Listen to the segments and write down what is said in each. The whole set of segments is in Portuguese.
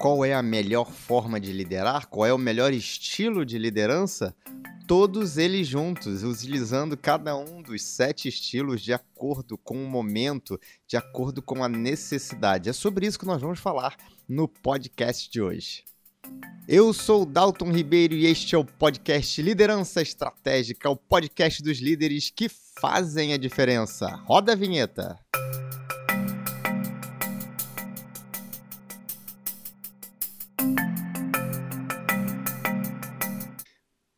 qual é a melhor forma de liderar, qual é o melhor estilo de liderança, todos eles juntos, utilizando cada um dos sete estilos de acordo com o momento, de acordo com a necessidade. É sobre isso que nós vamos falar no podcast de hoje. Eu sou Dalton Ribeiro e este é o podcast Liderança Estratégica, o podcast dos líderes que fazem a diferença. Roda a vinheta.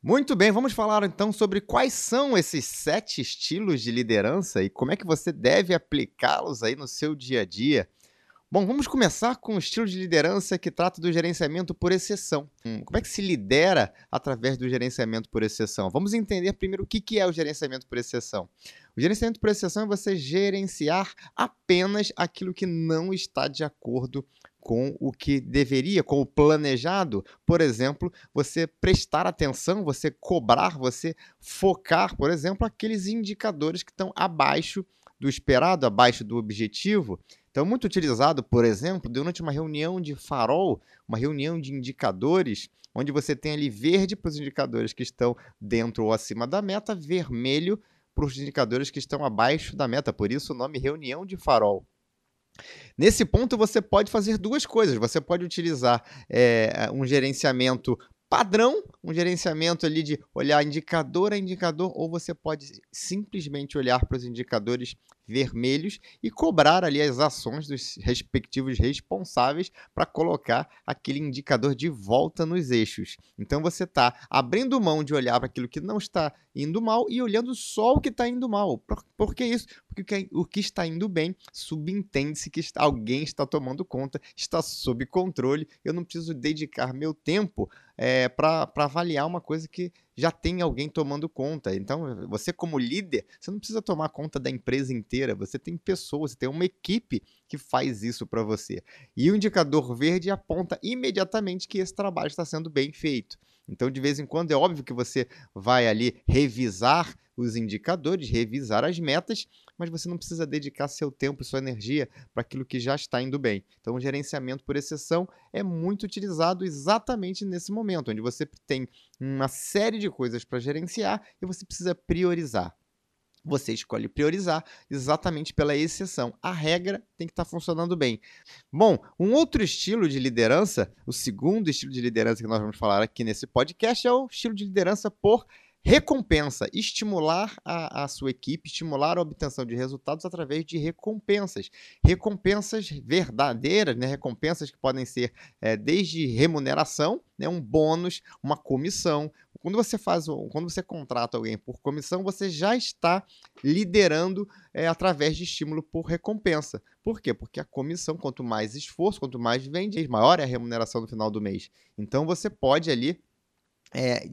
Muito bem, vamos falar então sobre quais são esses sete estilos de liderança e como é que você deve aplicá-los aí no seu dia a dia. Bom, vamos começar com o estilo de liderança que trata do gerenciamento por exceção. Hum, como é que se lidera através do gerenciamento por exceção? Vamos entender primeiro o que é o gerenciamento por exceção. O gerenciamento por exceção é você gerenciar apenas aquilo que não está de acordo com o que deveria, com o planejado. Por exemplo, você prestar atenção, você cobrar, você focar, por exemplo, aqueles indicadores que estão abaixo do esperado, abaixo do objetivo. Então, muito utilizado, por exemplo, durante uma reunião de farol, uma reunião de indicadores, onde você tem ali verde para os indicadores que estão dentro ou acima da meta, vermelho para os indicadores que estão abaixo da meta. Por isso, o nome reunião de farol. Nesse ponto, você pode fazer duas coisas. Você pode utilizar é, um gerenciamento padrão, um gerenciamento ali de olhar indicador a indicador, ou você pode simplesmente olhar para os indicadores vermelhos e cobrar ali as ações dos respectivos responsáveis para colocar aquele indicador de volta nos eixos. Então você está abrindo mão de olhar para aquilo que não está indo mal e olhando só o que está indo mal. Por, por que isso? Porque o que está indo bem subentende-se que alguém está tomando conta, está sob controle. Eu não preciso dedicar meu tempo é, para avaliar uma coisa que já tem alguém tomando conta. Então, você como líder, você não precisa tomar conta da empresa inteira, você tem pessoas, você tem uma equipe que faz isso para você. E o indicador verde aponta imediatamente que esse trabalho está sendo bem feito. Então, de vez em quando, é óbvio que você vai ali revisar os indicadores, revisar as metas, mas você não precisa dedicar seu tempo e sua energia para aquilo que já está indo bem. Então, o gerenciamento por exceção é muito utilizado exatamente nesse momento, onde você tem uma série de coisas para gerenciar e você precisa priorizar. Você escolhe priorizar exatamente pela exceção. A regra tem que estar tá funcionando bem. Bom, um outro estilo de liderança, o segundo estilo de liderança que nós vamos falar aqui nesse podcast é o estilo de liderança por Recompensa, estimular a, a, sua equipe, estimular a obtenção de resultados através de recompensas. Recompensas verdadeiras, né? recompensas que podem ser é, desde remuneração, né? um bônus, uma comissão. Quando você faz, quando você contrata alguém por comissão, você já está liderando é, através de estímulo por recompensa. Por quê? Porque a comissão, quanto mais esforço, quanto mais vende, maior é a remuneração no final do mês. Então você pode ali é,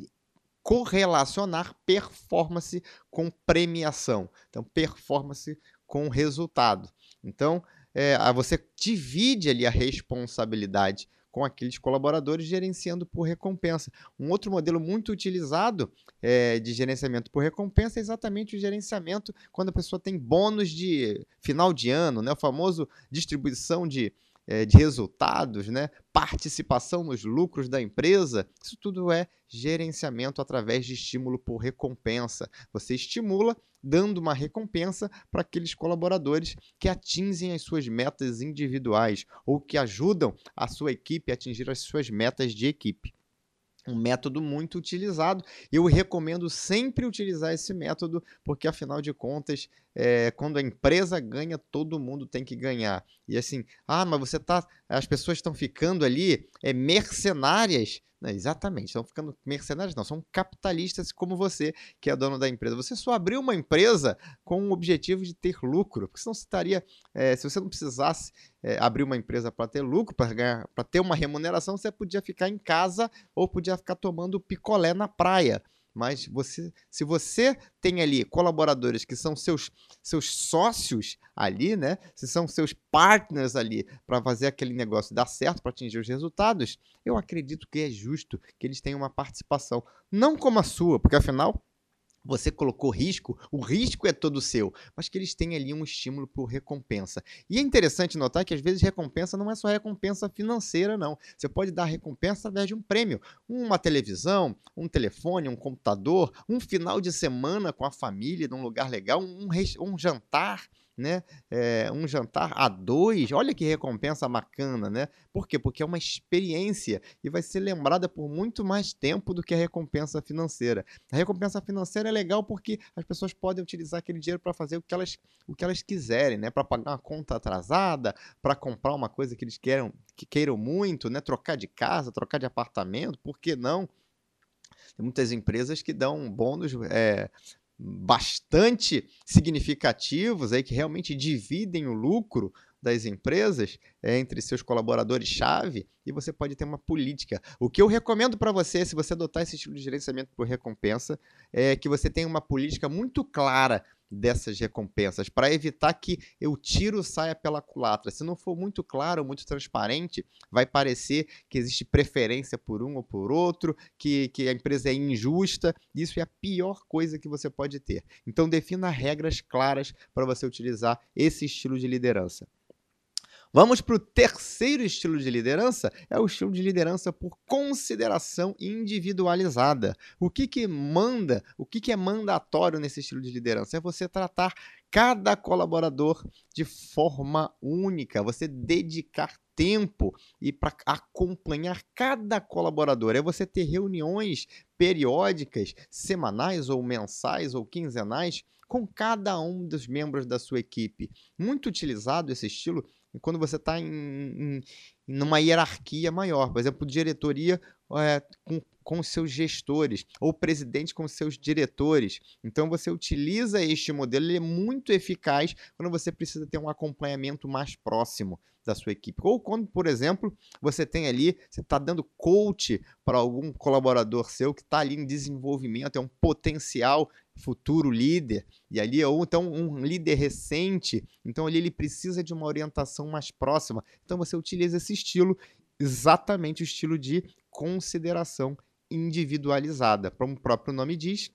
correlacionar performance com premiação. Então, performance com resultado. Então, é, você divide ali a responsabilidade com aqueles colaboradores gerenciando por recompensa. Um outro modelo muito utilizado é, de gerenciamento por recompensa é exatamente o gerenciamento quando a pessoa tem bônus de final de ano, né? o famoso distribuição de é, de resultados, né? participação nos lucros da empresa, isso tudo é gerenciamento através de estímulo por recompensa. Você estimula dando uma recompensa para aqueles colaboradores que atingem as suas metas individuais ou que ajudam a sua equipe a atingir as suas metas de equipe um método muito utilizado. Eu recomendo sempre utilizar esse método, porque afinal de contas, é, quando a empresa ganha, todo mundo tem que ganhar. E assim, ah, mas você tá. As pessoas estão ficando ali é, mercenárias não, exatamente, estão ficando mercenários, não, são capitalistas como você, que é dono da empresa. Você só abriu uma empresa com o objetivo de ter lucro, porque senão você estaria, é, se você não precisasse é, abrir uma empresa para ter lucro, para ter uma remuneração, você podia ficar em casa ou podia ficar tomando picolé na praia. Mas você, se você tem ali colaboradores que são seus, seus sócios ali, né? Se são seus partners ali para fazer aquele negócio dar certo, para atingir os resultados, eu acredito que é justo que eles tenham uma participação, não como a sua, porque afinal você colocou risco, o risco é todo seu, mas que eles têm ali um estímulo por recompensa. E é interessante notar que às vezes recompensa não é só recompensa financeira, não. Você pode dar recompensa através de um prêmio, uma televisão, um telefone, um computador, um final de semana com a família num lugar legal, um, um jantar né? É, um jantar a dois, olha que recompensa bacana, né? Por quê? Porque é uma experiência e vai ser lembrada por muito mais tempo do que a recompensa financeira. A recompensa financeira é legal porque as pessoas podem utilizar aquele dinheiro para fazer o que elas, o que elas quiserem, né? Para pagar uma conta atrasada, para comprar uma coisa que eles queiram, que queiram muito, né? Trocar de casa, trocar de apartamento, por que não? Tem muitas empresas que dão bônus é, bastante significativos aí que realmente dividem o lucro das empresas é, entre seus colaboradores-chave e você pode ter uma política. O que eu recomendo para você, se você adotar esse estilo de gerenciamento por recompensa, é que você tenha uma política muito clara dessas recompensas, para evitar que o tiro saia pela culatra. Se não for muito claro, muito transparente, vai parecer que existe preferência por um ou por outro, que, que a empresa é injusta. Isso é a pior coisa que você pode ter. Então, defina regras claras para você utilizar esse estilo de liderança. Vamos para o terceiro estilo de liderança, é o estilo de liderança por consideração individualizada. O que, que manda, o que, que é mandatório nesse estilo de liderança? É você tratar cada colaborador de forma única, você dedicar tempo e para acompanhar cada colaborador. É você ter reuniões periódicas, semanais ou mensais ou quinzenais com cada um dos membros da sua equipe. Muito utilizado esse estilo quando você está em, em, hierarquia maior, por exemplo, diretoria é, com, com seus gestores, ou presidente com seus diretores. Então você utiliza este modelo, ele é muito eficaz quando você precisa ter um acompanhamento mais próximo da sua equipe. Ou quando, por exemplo, você tem ali, você está dando coach para algum colaborador seu que está ali em desenvolvimento, é um potencial futuro líder, e ali, ou então um líder recente, então ali ele precisa de uma orientação mais próxima. Então você utiliza esse estilo, exatamente o estilo de consideração individualizada. Como o próprio nome diz,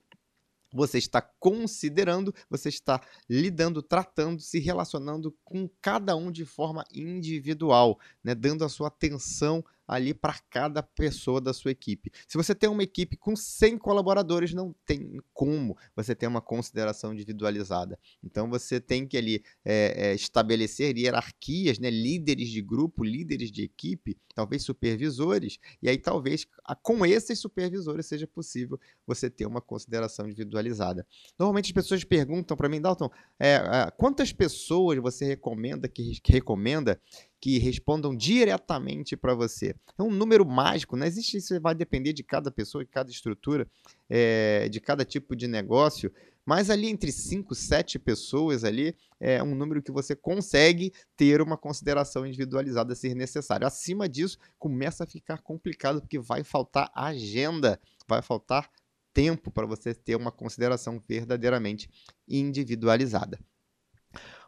você está considerando, você está lidando, tratando, se relacionando com cada um de forma individual, né? dando a sua atenção ali para cada pessoa da sua equipe. Se você tem uma equipe com 100 colaboradores, não tem como você ter uma consideração individualizada. Então você tem que ali é, é, estabelecer hierarquias, né, líderes de grupo, líderes de equipe, talvez supervisores, e aí talvez com esses supervisores seja possível você ter uma consideração individualizada. Normalmente as pessoas perguntam para mim, Dalton, é, é, quantas pessoas você recomenda que, que recomenda que respondam diretamente para você. É um número mágico, não existe isso, vai depender de cada pessoa, de cada estrutura, é, de cada tipo de negócio, mas ali entre 5, 7 pessoas ali é um número que você consegue ter uma consideração individualizada se necessário. Acima disso, começa a ficar complicado porque vai faltar agenda, vai faltar tempo para você ter uma consideração verdadeiramente individualizada.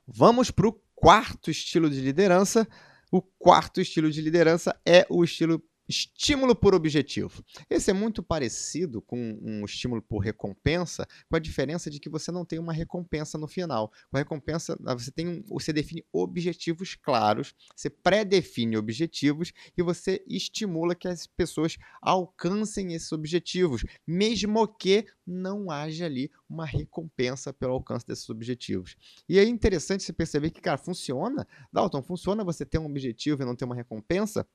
Vamos para o quarto estilo de liderança. O quarto estilo de liderança é o estilo estímulo por objetivo. Esse é muito parecido com um estímulo por recompensa, com a diferença de que você não tem uma recompensa no final. Com a recompensa, você tem um, você define objetivos claros, você pré-define objetivos e você estimula que as pessoas alcancem esses objetivos, mesmo que não haja ali uma recompensa pelo alcance desses objetivos. E é interessante você perceber que, cara, funciona. Dalton, funciona você ter um objetivo e não ter uma recompensa?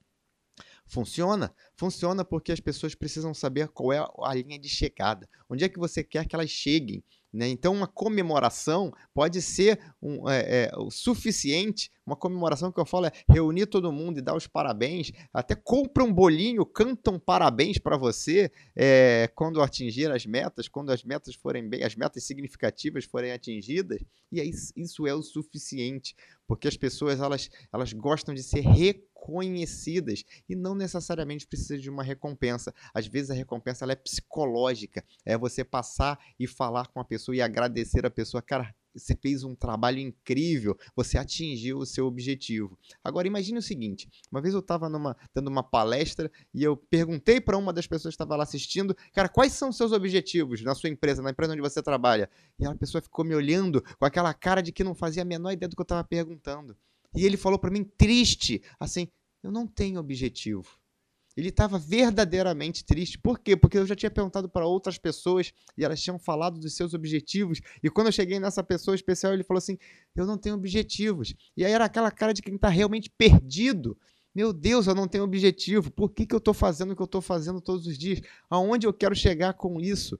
Funciona? Funciona porque as pessoas precisam saber qual é a linha de chegada. Onde é que você quer que elas cheguem? Né? Então, uma comemoração pode ser um, é, é, o suficiente. Uma comemoração que eu falo é reunir todo mundo e dar os parabéns. Até compra um bolinho, cantam parabéns para você é, quando atingir as metas, quando as metas forem bem, as metas significativas forem atingidas. E aí, isso é o suficiente, porque as pessoas elas, elas gostam de ser reconhecidas e não necessariamente precisa de uma recompensa. Às vezes a recompensa ela é psicológica, é você passar e falar com a pessoa e agradecer a pessoa, cara, você fez um trabalho incrível, você atingiu o seu objetivo. Agora imagine o seguinte: uma vez eu estava dando uma palestra e eu perguntei para uma das pessoas que estava lá assistindo, cara, quais são os seus objetivos na sua empresa, na empresa onde você trabalha? E a pessoa ficou me olhando com aquela cara de que não fazia a menor ideia do que eu estava perguntando. E ele falou para mim, triste, assim: eu não tenho objetivo. Ele estava verdadeiramente triste. Por quê? Porque eu já tinha perguntado para outras pessoas e elas tinham falado dos seus objetivos. E quando eu cheguei nessa pessoa especial, ele falou assim: Eu não tenho objetivos. E aí era aquela cara de quem está realmente perdido. Meu Deus, eu não tenho objetivo. Por que, que eu estou fazendo o que eu estou fazendo todos os dias? Aonde eu quero chegar com isso?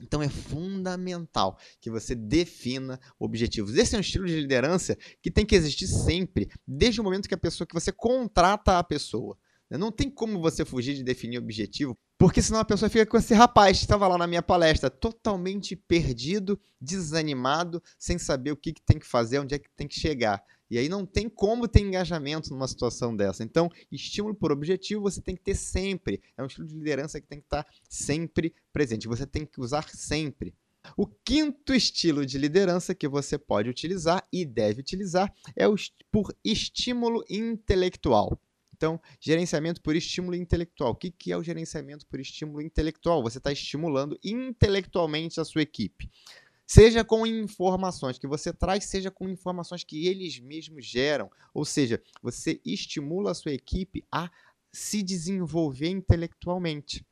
Então é fundamental que você defina objetivos. Esse é um estilo de liderança que tem que existir sempre, desde o momento que a pessoa que você contrata a pessoa. Não tem como você fugir de definir objetivo, porque senão a pessoa fica com esse rapaz que estava lá na minha palestra, totalmente perdido, desanimado, sem saber o que, que tem que fazer, onde é que tem que chegar. E aí não tem como ter engajamento numa situação dessa. Então, estímulo por objetivo você tem que ter sempre. É um estilo de liderança que tem que estar sempre presente. Você tem que usar sempre. O quinto estilo de liderança que você pode utilizar e deve utilizar é o por estímulo intelectual. Então, gerenciamento por estímulo intelectual. O que, que é o gerenciamento por estímulo intelectual? Você está estimulando intelectualmente a sua equipe. Seja com informações que você traz, seja com informações que eles mesmos geram. Ou seja, você estimula a sua equipe a se desenvolver intelectualmente.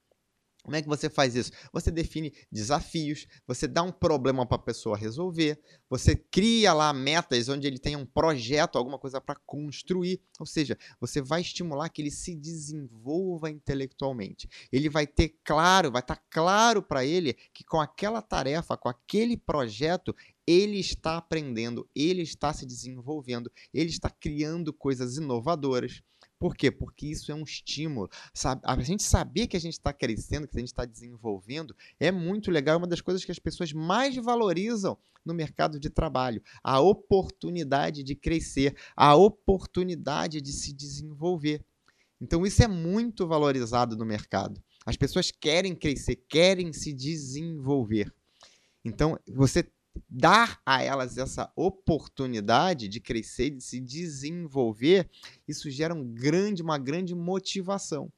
Como é que você faz isso? Você define desafios, você dá um problema para a pessoa resolver, você cria lá metas onde ele tem um projeto, alguma coisa para construir. Ou seja, você vai estimular que ele se desenvolva intelectualmente. Ele vai ter claro, vai estar tá claro para ele que com aquela tarefa, com aquele projeto, ele está aprendendo, ele está se desenvolvendo, ele está criando coisas inovadoras. Por quê? Porque isso é um estímulo. A gente saber que a gente está crescendo, que a gente está desenvolvendo, é muito legal. É uma das coisas que as pessoas mais valorizam no mercado de trabalho. A oportunidade de crescer, a oportunidade de se desenvolver. Então, isso é muito valorizado no mercado. As pessoas querem crescer, querem se desenvolver. Então, você dar a elas essa oportunidade de crescer, de se desenvolver, isso gera um grande, uma grande motivação.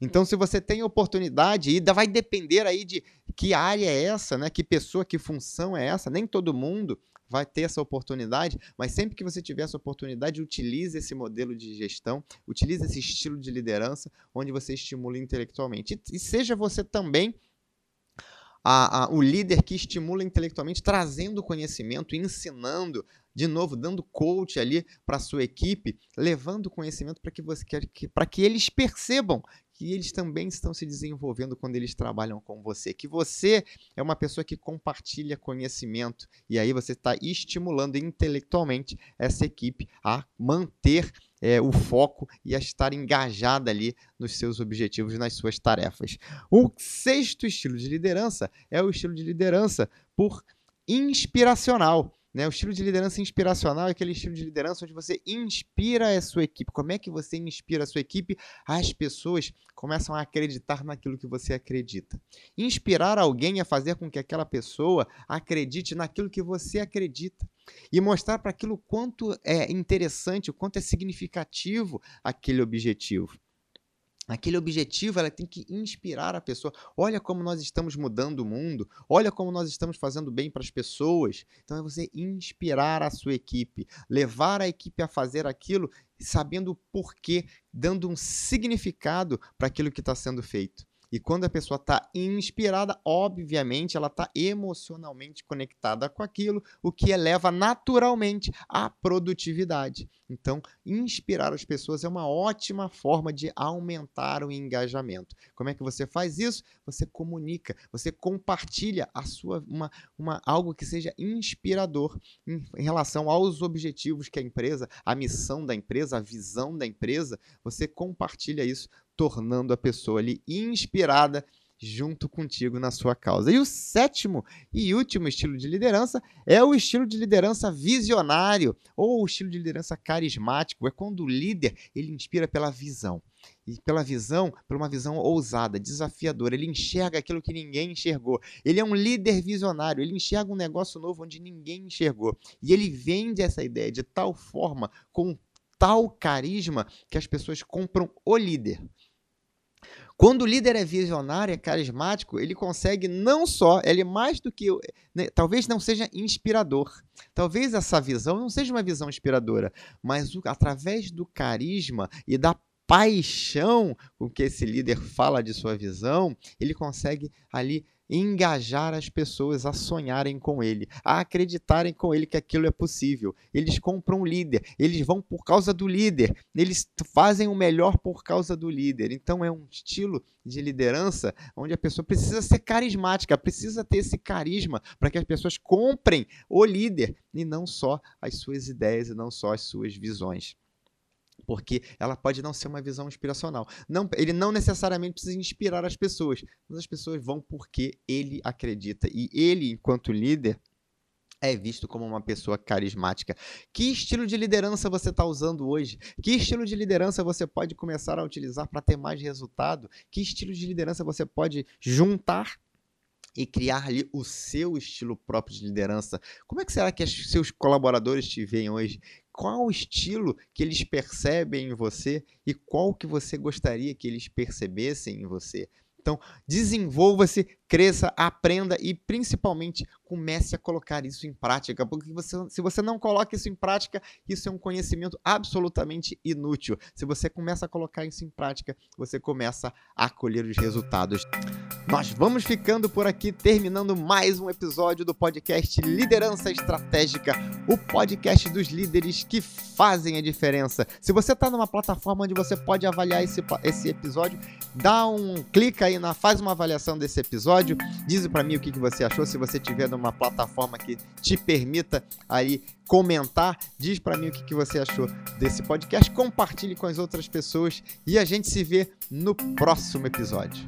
Então, se você tem oportunidade, e vai depender aí de que área é essa, né? Que pessoa, que função é essa. Nem todo mundo vai ter essa oportunidade, mas sempre que você tiver essa oportunidade, utilize esse modelo de gestão, utilize esse estilo de liderança, onde você estimula intelectualmente. E, e seja você também a, a, o líder que estimula intelectualmente, trazendo conhecimento, ensinando, de novo, dando coach ali para a sua equipe, levando conhecimento para que, você, que, que eles percebam que eles também estão se desenvolvendo quando eles trabalham com você, que você é uma pessoa que compartilha conhecimento. E aí você está estimulando intelectualmente essa equipe a manter é, o foco e a estar engajada ali nos seus objetivos, nas suas tarefas. O sexto estilo de liderança é o estilo de liderança por inspiracional. Né? O estilo de liderança inspiracional é aquele estilo de liderança onde você inspira a sua equipe. Como é que você inspira a sua equipe? As pessoas começam a acreditar naquilo que você acredita. Inspirar alguém a fazer com que aquela pessoa acredite naquilo que você acredita. E mostrar para aquilo quanto é interessante, o quanto é significativo aquele objetivo. Aquele objetivo ela tem que inspirar a pessoa. Olha como nós estamos mudando o mundo. Olha como nós estamos fazendo bem para as pessoas. Então é você inspirar a sua equipe, levar a equipe a fazer aquilo, sabendo o porquê, dando um significado para aquilo que está sendo feito. E quando a pessoa está inspirada, obviamente ela está emocionalmente conectada com aquilo, o que eleva naturalmente a produtividade. Então, inspirar as pessoas é uma ótima forma de aumentar o engajamento. Como é que você faz isso? Você comunica, você compartilha a sua uma, uma algo que seja inspirador em, em relação aos objetivos que a empresa, a missão da empresa, a visão da empresa, você compartilha isso tornando a pessoa ali inspirada junto contigo na sua causa. E o sétimo e último estilo de liderança é o estilo de liderança visionário ou o estilo de liderança carismático. É quando o líder ele inspira pela visão. E pela visão, por uma visão ousada, desafiadora. Ele enxerga aquilo que ninguém enxergou. Ele é um líder visionário. Ele enxerga um negócio novo onde ninguém enxergou. E ele vende essa ideia de tal forma, com tal carisma, que as pessoas compram o líder. Quando o líder é visionário, é carismático, ele consegue não só, ele é mais do que, né, talvez não seja inspirador, talvez essa visão não seja uma visão inspiradora, mas o, através do carisma e da paixão com que esse líder fala de sua visão, ele consegue ali engajar as pessoas a sonharem com ele, a acreditarem com ele que aquilo é possível. Eles compram um líder, eles vão por causa do líder, eles fazem o melhor por causa do líder. Então é um estilo de liderança onde a pessoa precisa ser carismática, precisa ter esse carisma para que as pessoas comprem o líder e não só as suas ideias e não só as suas visões porque ela pode não ser uma visão inspiracional. Não, ele não necessariamente precisa inspirar as pessoas, mas as pessoas vão porque ele acredita. E ele, enquanto líder, é visto como uma pessoa carismática. Que estilo de liderança você está usando hoje? Que estilo de liderança você pode começar a utilizar para ter mais resultado? Que estilo de liderança você pode juntar e criar ali o seu estilo próprio de liderança. Como é que será que seus colaboradores te veem hoje? Qual o estilo que eles percebem em você e qual que você gostaria que eles percebessem em você? Então, desenvolva-se, cresça, aprenda e principalmente comece a colocar isso em prática, porque você, se você não coloca isso em prática, isso é um conhecimento absolutamente inútil. Se você começa a colocar isso em prática, você começa a colher os resultados. Nós vamos ficando por aqui, terminando mais um episódio do podcast Liderança Estratégica, o podcast dos líderes que fazem a diferença. Se você está numa plataforma onde você pode avaliar esse, esse episódio, dá um clica aí na faz uma avaliação desse episódio, diz para mim o que, que você achou, se você tiver numa plataforma que te permita aí comentar, diz para mim o que, que você achou desse podcast, compartilhe com as outras pessoas e a gente se vê no próximo episódio.